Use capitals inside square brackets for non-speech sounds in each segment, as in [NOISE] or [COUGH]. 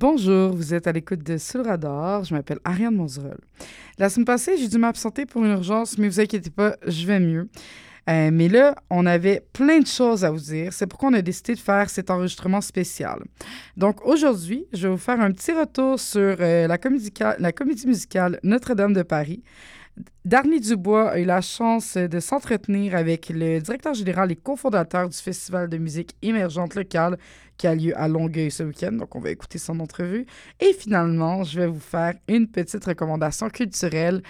Bonjour, vous êtes à l'écoute de le radar. Je m'appelle Ariane Monzerol. La semaine passée, j'ai dû m'absenter pour une urgence, mais vous inquiétez pas, je vais mieux. Euh, mais là, on avait plein de choses à vous dire. C'est pourquoi on a décidé de faire cet enregistrement spécial. Donc aujourd'hui, je vais vous faire un petit retour sur euh, la comédie musicale Notre-Dame de Paris. Darny Dubois a eu la chance de s'entretenir avec le directeur général et cofondateur du Festival de musique émergente locale qui a lieu à Longueuil ce week-end. Donc, on va écouter son entrevue. Et finalement, je vais vous faire une petite recommandation culturelle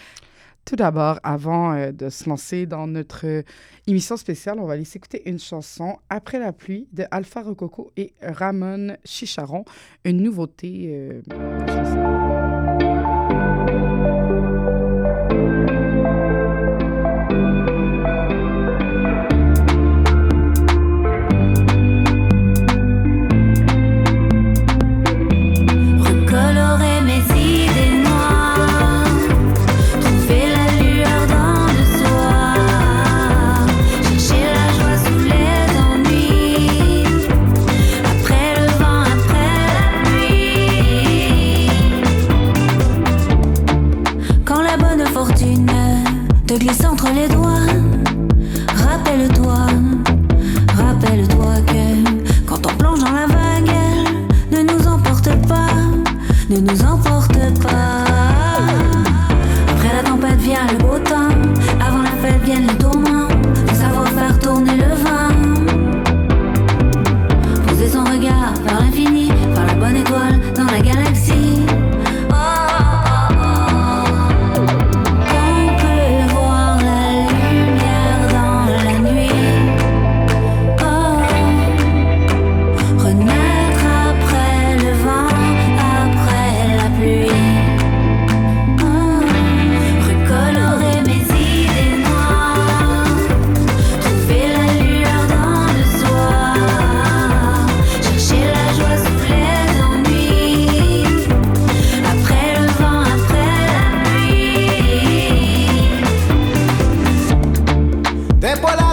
tout d'abord, avant euh, de se lancer dans notre émission spéciale, on va aller s'écouter une chanson Après la pluie de Alpha Rococo et Ramon Chicharon, une nouveauté. Euh, Después la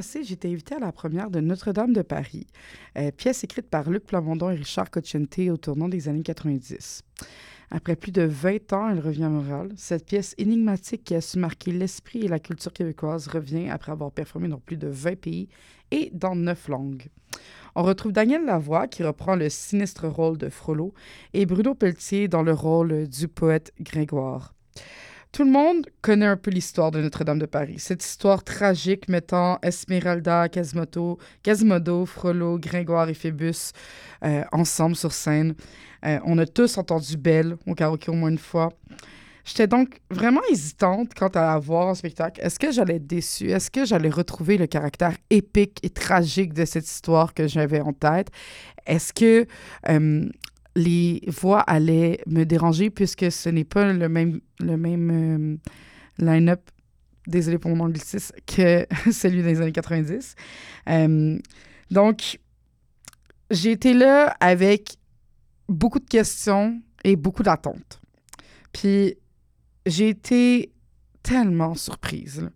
j'étais invitée à la première de Notre-Dame de Paris, euh, pièce écrite par Luc Plamondon et Richard Cocciante au tournant des années 90. Après plus de 20 ans, elle revient à Montréal. Cette pièce énigmatique qui a su marquer l'esprit et la culture québécoise revient après avoir performé dans plus de 20 pays et dans 9 langues. On retrouve Daniel Lavoie qui reprend le sinistre rôle de Frollo et Bruno Pelletier dans le rôle du poète Grégoire. Tout le monde connaît un peu l'histoire de Notre-Dame de Paris. Cette histoire tragique mettant Esmeralda, Quasimodo, Frollo, Gringoire et Phébus euh, ensemble sur scène. Euh, on a tous entendu Belle au karaoké au moins une fois. J'étais donc vraiment hésitante quant à la voir en spectacle. Est-ce que j'allais être déçue? Est-ce que j'allais retrouver le caractère épique et tragique de cette histoire que j'avais en tête? Est-ce que euh, les voix allaient me déranger puisque ce n'est pas le même, le même euh, line-up, désolé pour mon anglicisme, [LAUGHS] que celui des années 90. Euh, donc, j'ai été là avec beaucoup de questions et beaucoup d'attentes. Puis j'ai été tellement surprise.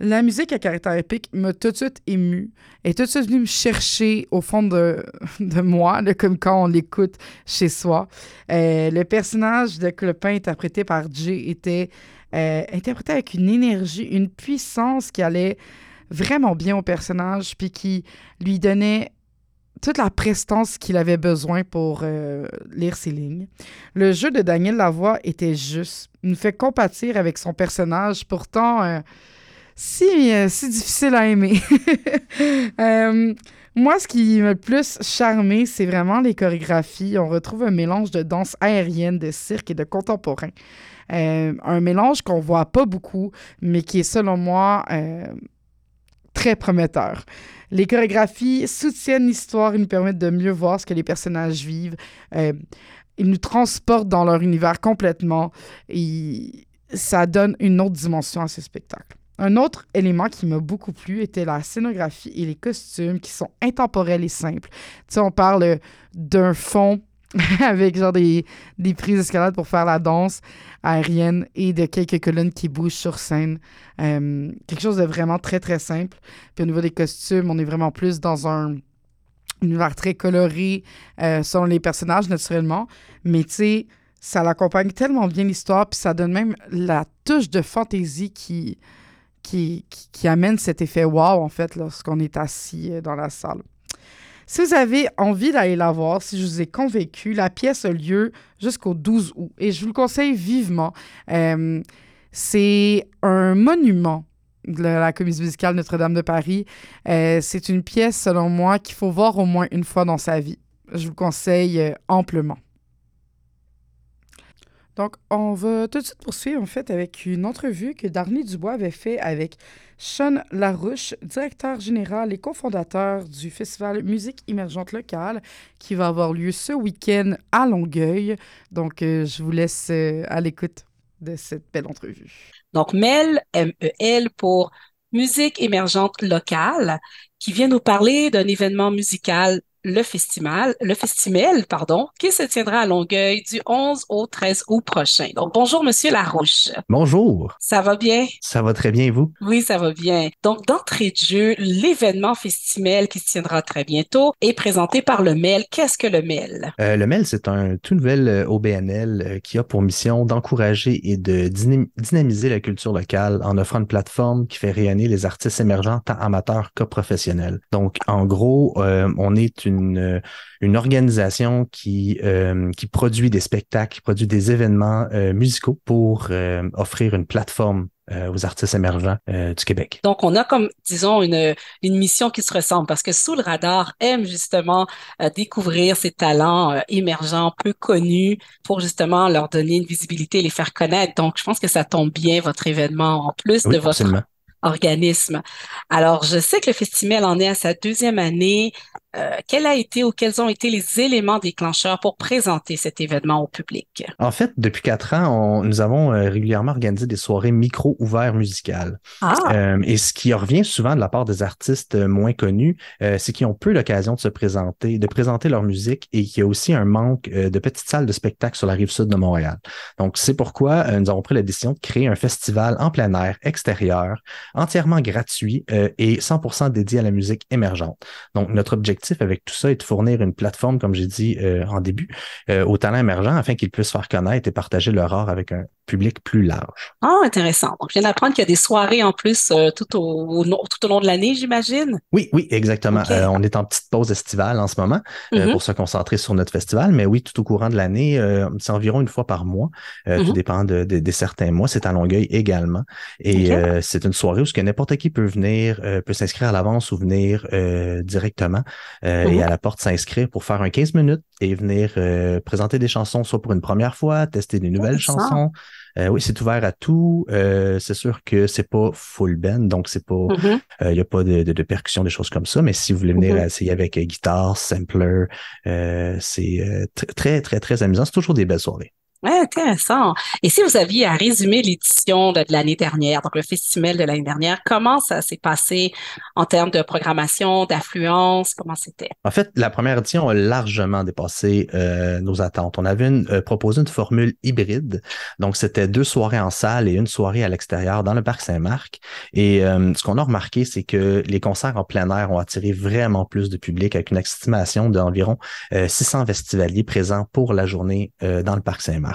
La musique à caractère épique m'a tout de suite émue, et tout de suite venue me chercher au fond de, [LAUGHS] de moi, comme quand on l'écoute chez soi. Euh, le personnage de Clopin interprété par Jay était euh, interprété avec une énergie, une puissance qui allait vraiment bien au personnage, puis qui lui donnait toute la prestance qu'il avait besoin pour euh, lire ses lignes. Le jeu de Daniel Lavoie était juste. Il nous fait compatir avec son personnage, pourtant si, euh, si difficile à aimer. [LAUGHS] moi, ce qui m'a le plus charmé, c'est vraiment les chorégraphies. On retrouve un mélange de danse aérienne, de cirque et de contemporain. un mélange qu'on voit pas beaucoup, mais qui est selon moi très prometteur. Les chorégraphies soutiennent l'histoire et nous permettent de mieux voir ce que les personnages vivent. Euh, ils nous transportent dans leur univers complètement et ça donne une autre dimension à ce spectacle. Un autre élément qui m'a beaucoup plu était la scénographie et les costumes qui sont intemporels et simples. Tu sais, on parle d'un fond [LAUGHS] avec genre des, des prises d'escalade pour faire la danse aérienne et de quelques colonnes qui bougent sur scène. Euh, quelque chose de vraiment très, très simple. Puis au niveau des costumes, on est vraiment plus dans un univers très coloré euh, selon les personnages, naturellement. Mais tu sais, ça l'accompagne tellement bien l'histoire, puis ça donne même la touche de fantaisie qui, qui, amène cet effet wow, en fait, lorsqu'on est assis euh, dans la salle. Si vous avez envie d'aller la voir, si je vous ai convaincu, la pièce a lieu jusqu'au 12 août et je vous le conseille vivement. Euh, c'est un monument de la comédie musicale Notre-Dame de Paris. Euh, c'est une pièce, selon moi, qu'il faut voir au moins une fois dans sa vie. Je vous le conseille amplement. Donc, on va tout de suite poursuivre en fait avec une entrevue que Darny Dubois avait fait avec Sean Larouche, directeur général et cofondateur du festival Musique émergente locale qui va avoir lieu ce week-end à Longueuil. Donc, euh, je vous laisse euh, à l'écoute de cette belle entrevue. Donc, MEL, M-E-L pour Musique émergente locale, qui vient nous parler d'un événement musical le festival, le festival, pardon, qui se tiendra à Longueuil du 11 au 13 août prochain. Donc, bonjour, Monsieur Larouche. Bonjour. Ça va bien? Ça va très bien, vous? Oui, ça va bien. Donc, d'entrée de jeu, l'événement festival qui se tiendra très bientôt est présenté par le MEL. Qu'est-ce que le MEL? Euh, le MEL, c'est un tout nouvel euh, OBNL euh, qui a pour mission d'encourager et de dynamiser la culture locale en offrant une plateforme qui fait rayonner les artistes émergents tant amateurs que professionnels. Donc, en gros, on est une une, une organisation qui, euh, qui produit des spectacles, qui produit des événements euh, musicaux pour euh, offrir une plateforme aux artistes émergents du Québec. Donc, on a comme, disons, une, une mission qui se ressemble parce que Sous le radar aime justement découvrir ces talents émergents, peu connus, pour justement leur donner une visibilité, les faire connaître. Donc, je pense que ça tombe bien, votre événement, en plus de votre organisme. Alors, je sais que le festival en est à sa deuxième année. Euh, quel a été ou quels ont été les éléments déclencheurs pour présenter cet événement au public? En fait, depuis quatre ans, nous avons euh, régulièrement organisé des soirées micro ouvertes musicales. Ah. Euh, et ce qui revient souvent de la part des artistes moins connus, c'est qu'ils ont peu l'occasion de se présenter, de présenter leur musique et qu'il y a aussi un manque de petites salles de spectacle sur la rive sud de Montréal. Donc, c'est pourquoi nous avons pris la décision de créer un festival en plein air, extérieur, entièrement gratuit et 100% dédié à la musique émergente. Donc, notre objectif avec tout ça est de fournir une plateforme, comme j'ai dit euh, en début, euh, aux talents émergents afin qu'ils puissent faire connaître et partager leur art avec un public plus large. Ah, intéressant. Donc, je viens d'apprendre qu'il y a des soirées en plus euh, tout, au, tout au long de l'année, j'imagine. Oui, oui, exactement. on est en petite pause estivale en ce moment mm-hmm. pour se concentrer sur notre festival, mais oui, tout au courant de l'année, c'est environ une fois par mois. Tout mm-hmm. dépend de, de, certains mois. C'est à Longueuil également. Et c'est une soirée où n'importe qui peut venir, peut s'inscrire à l'avance ou venir directement. Et mhm. à la porte s'inscrire pour faire un 15 minutes et venir présenter des chansons, soit pour une première fois, tester des nouvelles chansons. oui, c'est ouvert à tout. c'est sûr que c'est pas full band, donc c'est pas, mhm. il n'y a pas de, de, percussion, des choses comme ça. Mais si vous voulez venir essayer avec guitare, sampler, c'est très, très, très amusant. C'est toujours des belles soirées. Intéressant. Et si vous aviez à résumer l'édition de, l'année dernière, donc le festival de l'année dernière, comment ça s'est passé en termes de programmation, d'affluence, comment c'était? En fait, la première édition a largement dépassé euh, nos attentes. On avait euh, proposé une formule hybride, donc c'était deux soirées en salle et une soirée à l'extérieur dans le parc Saint-Marc. Et euh, ce qu'on a remarqué, c'est que les concerts en plein air ont attiré vraiment plus de public avec une estimation d'environ 600 festivaliers présents pour la journée dans le parc Saint-Marc.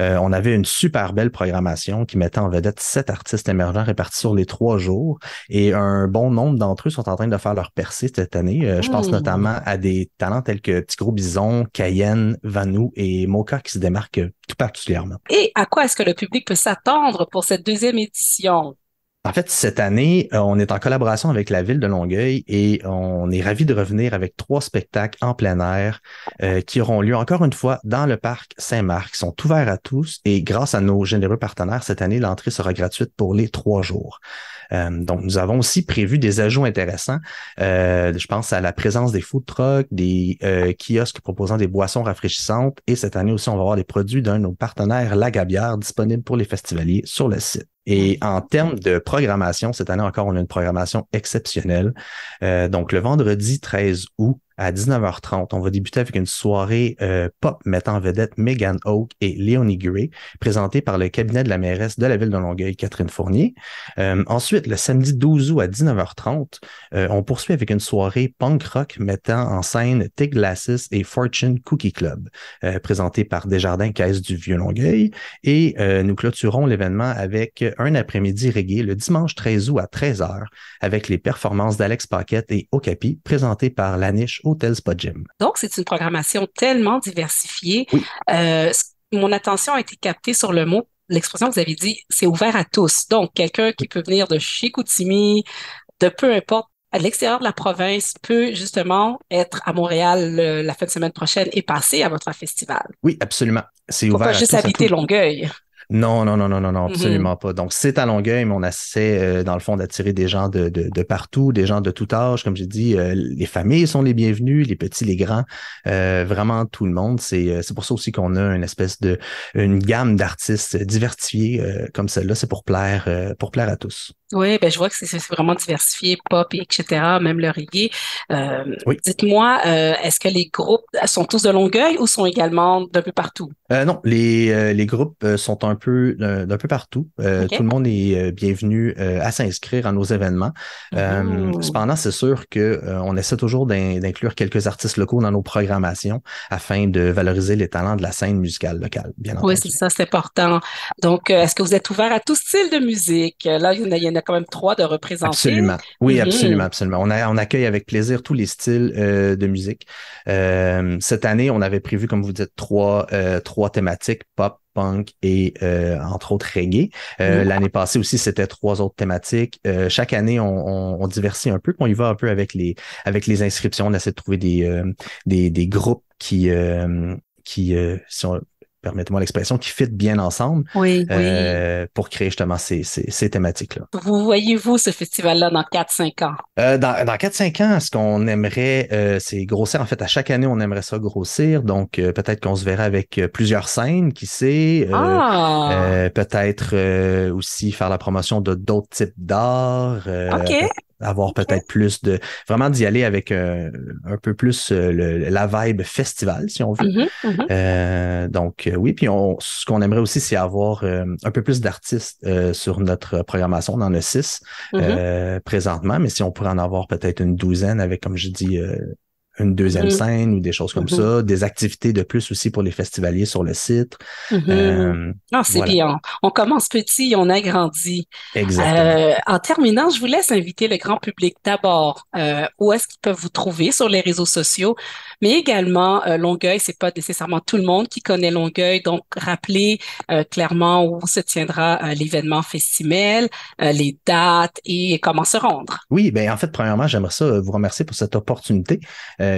Euh, on avait une super belle programmation qui mettait en vedette sept artistes émergents répartis sur les trois jours et un bon nombre d'entre eux sont en train de faire leur percée cette année. Euh, je pense hmm. notamment à des talents tels que Petit Gros Bison, Cayenne, Vanou et Moka qui se démarquent tout particulièrement. Et à quoi est-ce que le public peut s'attendre pour cette deuxième édition? En fait, cette année, euh, on est en collaboration avec la ville de Longueuil et on est ravi de revenir avec trois spectacles en plein air euh, qui auront lieu encore une fois dans le parc Saint-Marc, qui sont ouverts à tous et grâce à nos généreux partenaires, cette année, l'entrée sera gratuite pour les trois jours. Euh, donc, nous avons aussi prévu des ajouts intéressants. Je pense à la présence des food trucks, des kiosques proposant des boissons rafraîchissantes. Et cette année aussi, on va avoir des produits d'un de nos partenaires, La Gabière, disponibles pour les festivaliers sur le site. Et en termes de programmation, cette année encore, on a une programmation exceptionnelle. donc, le vendredi 13 août, à 19h30. On va débuter avec une soirée euh, pop mettant en vedette Megan Oak et Léonie Gray, présentée par le cabinet de la mairesse de la ville de Longueuil, Catherine Fournier. Euh, ensuite, le samedi 12 août à 19h30, euh, on poursuit avec une soirée punk rock mettant en scène Tig Glasses et Fortune Cookie Club, présentée par Desjardins Caisse du Vieux Longueuil. Et nous clôturons l'événement avec un après-midi reggae le dimanche 13 août à 13h avec les performances d'Alex Paquette et Okapi, présentées par La Niche donc, c'est une programmation tellement diversifiée. Euh, mon attention a été captée sur le mot, l'expression que vous avez dit, c'est ouvert à tous. Donc, quelqu'un qui peut venir de chez Koutimi, de peu importe à l'extérieur de la province peut justement être à Montréal la fin de semaine prochaine et passer à votre festival. Oui, absolument. C'est ouvert. Pas juste habiter Longueuil. Non, non, non, non, non, non mm-hmm. absolument pas. Donc, c'est à Longueuil, mais on essaie, euh, dans le fond, d'attirer des gens de, de, de, partout, des gens de tout âge. Comme j'ai dit, euh, les familles sont les bienvenues, les petits, les grands, euh, vraiment tout le monde. C'est, c'est pour ça aussi qu'on a une espèce de, une gamme d'artistes diversifiés comme celle-là. C'est pour plaire, pour plaire à tous. Oui, ben je vois que c'est vraiment diversifié, pop, etc., même le reggae. Euh, Dites-moi, euh, est-ce que les groupes sont tous de Longueuil ou sont également d'un peu partout? Euh, non, les, euh, les groupes euh, sont un peu d'un peu partout. Tout le monde est bienvenu à s'inscrire à nos événements. Mmh. cependant, c'est sûr que on essaie toujours d'inclure quelques artistes locaux dans nos programmations afin de valoriser les talents de la scène musicale locale, bien entendu. Oui, c'est ça, c'est important. Donc, est-ce que vous êtes ouvert à tout style de musique? Là, il y en a quand même trois de représenter. Absolument. Oui, mhm. absolument, absolument. On, a, on accueille avec plaisir tous les styles euh, de musique. Euh, cette année, on avait prévu, comme vous dites, trois, euh, trois thématiques, pop, punk et entre autres reggae. Mhm. L'année passée aussi, c'était trois autres thématiques. chaque année, on, on, diversifie un peu, on y va un peu avec les, avec les inscriptions. On essaie de trouver des, des, des groupes qui, qui sont permettez-moi l'expression, qui fit bien ensemble euh, pour créer justement ces, ces, thématiques-là. Vous voyez-vous ce festival-là dans 4-5 ans? Euh, dans, dans 4-5 ans, ce qu'on aimerait, euh, c'est grossir. En fait, à chaque année, on aimerait ça grossir. Donc, peut-être qu'on se verra avec plusieurs scènes, qui sait. Ah! peut-être aussi faire la promotion de d'autres types d'art. OK avoir peut-être plus de vraiment d'y aller avec euh, un peu plus euh, la vibe festival si on veut. Mm-hmm, mm-hmm. Euh, donc oui, puis on, ce qu'on aimerait aussi c'est avoir un peu plus d'artistes sur notre programmation. On en a six mm-hmm. présentement, mais si on pourrait en avoir peut-être une douzaine avec comme je dis une deuxième mm-hmm. scène ou des choses comme mm-hmm. ça, des activités de plus aussi pour les festivaliers sur le site. Mm c'est bien. On commence petit, on agrandit. Exactement. en terminant, je vous laisse inviter le grand public d'abord. où est-ce qu'ils peuvent vous trouver sur les réseaux sociaux? mais également euh, Longueuil, c'est pas nécessairement tout le monde qui connaît Longueuil, donc rappelez euh, clairement où se tiendra euh, l'événement festival, euh, les dates et comment se rendre. Oui, ben en fait, premièrement, j'aimerais ça vous remercier pour cette opportunité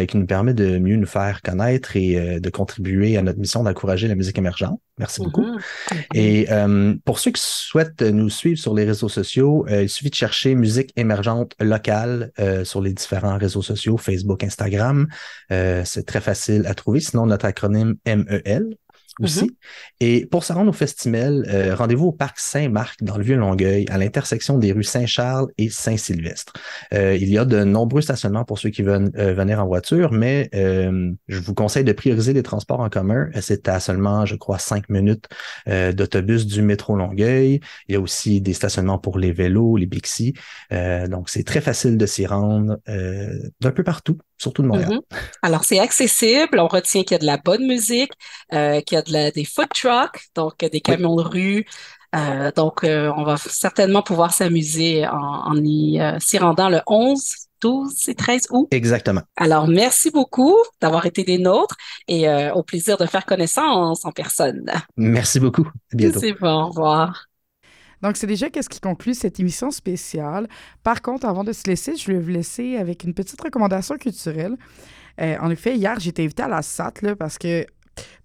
qui nous permet de mieux nous faire connaître et de contribuer à notre mission d'encourager la musique émergente. Merci beaucoup. Mm-hmm. Et pour ceux qui souhaitent nous suivre sur les réseaux sociaux, il suffit de chercher musique émergente locale sur les différents réseaux sociaux, Facebook, Instagram. Euh, c'est très facile à trouver. Sinon, notre acronyme MEL, aussi. Mm-hmm. Et pour se rendre au festival, euh, rendez-vous au parc Saint-Marc dans le Vieux-Longueuil, à l'intersection des rues Saint-Charles et Saint-Sylvestre. Euh, il y a de nombreux stationnements pour ceux qui veulent euh, venir en voiture, mais je vous conseille de prioriser les transports en commun. C'est à seulement, je crois, cinq minutes d'autobus du métro Longueuil. Il y a aussi des stationnements pour les vélos, les Bixi. donc, c'est très facile de s'y rendre d'un peu partout, surtout de Montréal. Mm-hmm. Alors, c'est accessible. On retient qu'il y a de la bonne musique, qu'il y a des food trucks, donc des camions de rue. Euh, donc, euh, on va certainement pouvoir s'amuser en, y euh, s'y rendant le 11, 12 et 13 août. Exactement. Alors, merci beaucoup d'avoir été des nôtres et au plaisir de faire connaissance en personne. Merci beaucoup. À bientôt. C'est bon. Au revoir. Donc, c'est déjà qu'est-ce qui conclut cette émission spéciale. Par contre, avant de se laisser, je vais vous laisser avec une petite recommandation culturelle. en effet, hier, été invitée à la SAT là, parce que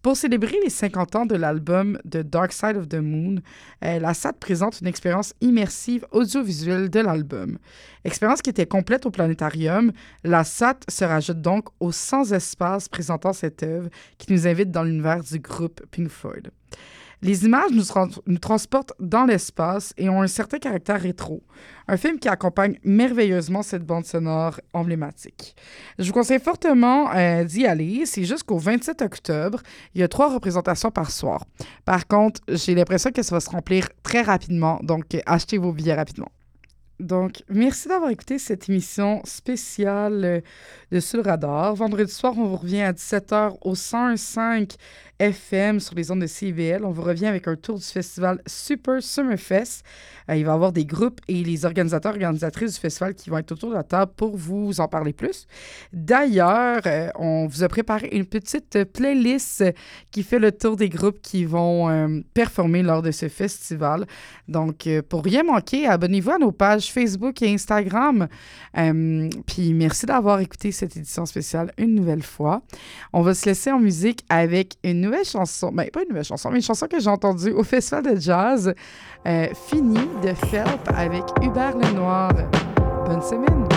pour célébrer les 50 ans de l'album The Dark Side of the Moon, euh, la SAT présente une expérience immersive audiovisuelle de l'album. Expérience qui était complète au planétarium, la SAT se rajoute donc aux 100 espaces présentant cette œuvre qui nous invite dans l'univers du groupe Pink Floyd. Les images nous, transportent dans l'espace et ont un certain caractère rétro. Un film qui accompagne merveilleusement cette bande sonore emblématique. Je vous conseille fortement euh, d'y aller. C'est jusqu'au 27 octobre. Il y a trois représentations par soir. Par contre, j'ai l'impression que ça va se remplir très rapidement, donc achetez vos billets rapidement. Donc, merci d'avoir écouté cette émission spéciale euh, de Sur le radar. Vendredi soir, on vous revient à 17h au 105 FM sur les ondes de CBL. On vous revient avec un tour du festival Super Summerfest. Euh, il va y avoir des groupes et les organisateurs organisatrices du festival qui vont être autour de la table pour vous en parler plus. D'ailleurs, euh, on vous a préparé une petite playlist qui fait le tour des groupes qui vont euh, performer lors de ce festival. Donc, pour rien manquer, abonnez-vous à nos pages Facebook et Instagram. puis merci d'avoir écouté cette édition spéciale une nouvelle fois. On va se laisser en musique avec une nouvelle chanson, mais ben, pas une nouvelle chanson, mais une chanson que j'ai entendue au Festival de Jazz, euh, Fini de Felp avec Hubert Lenoir. Bonne semaine!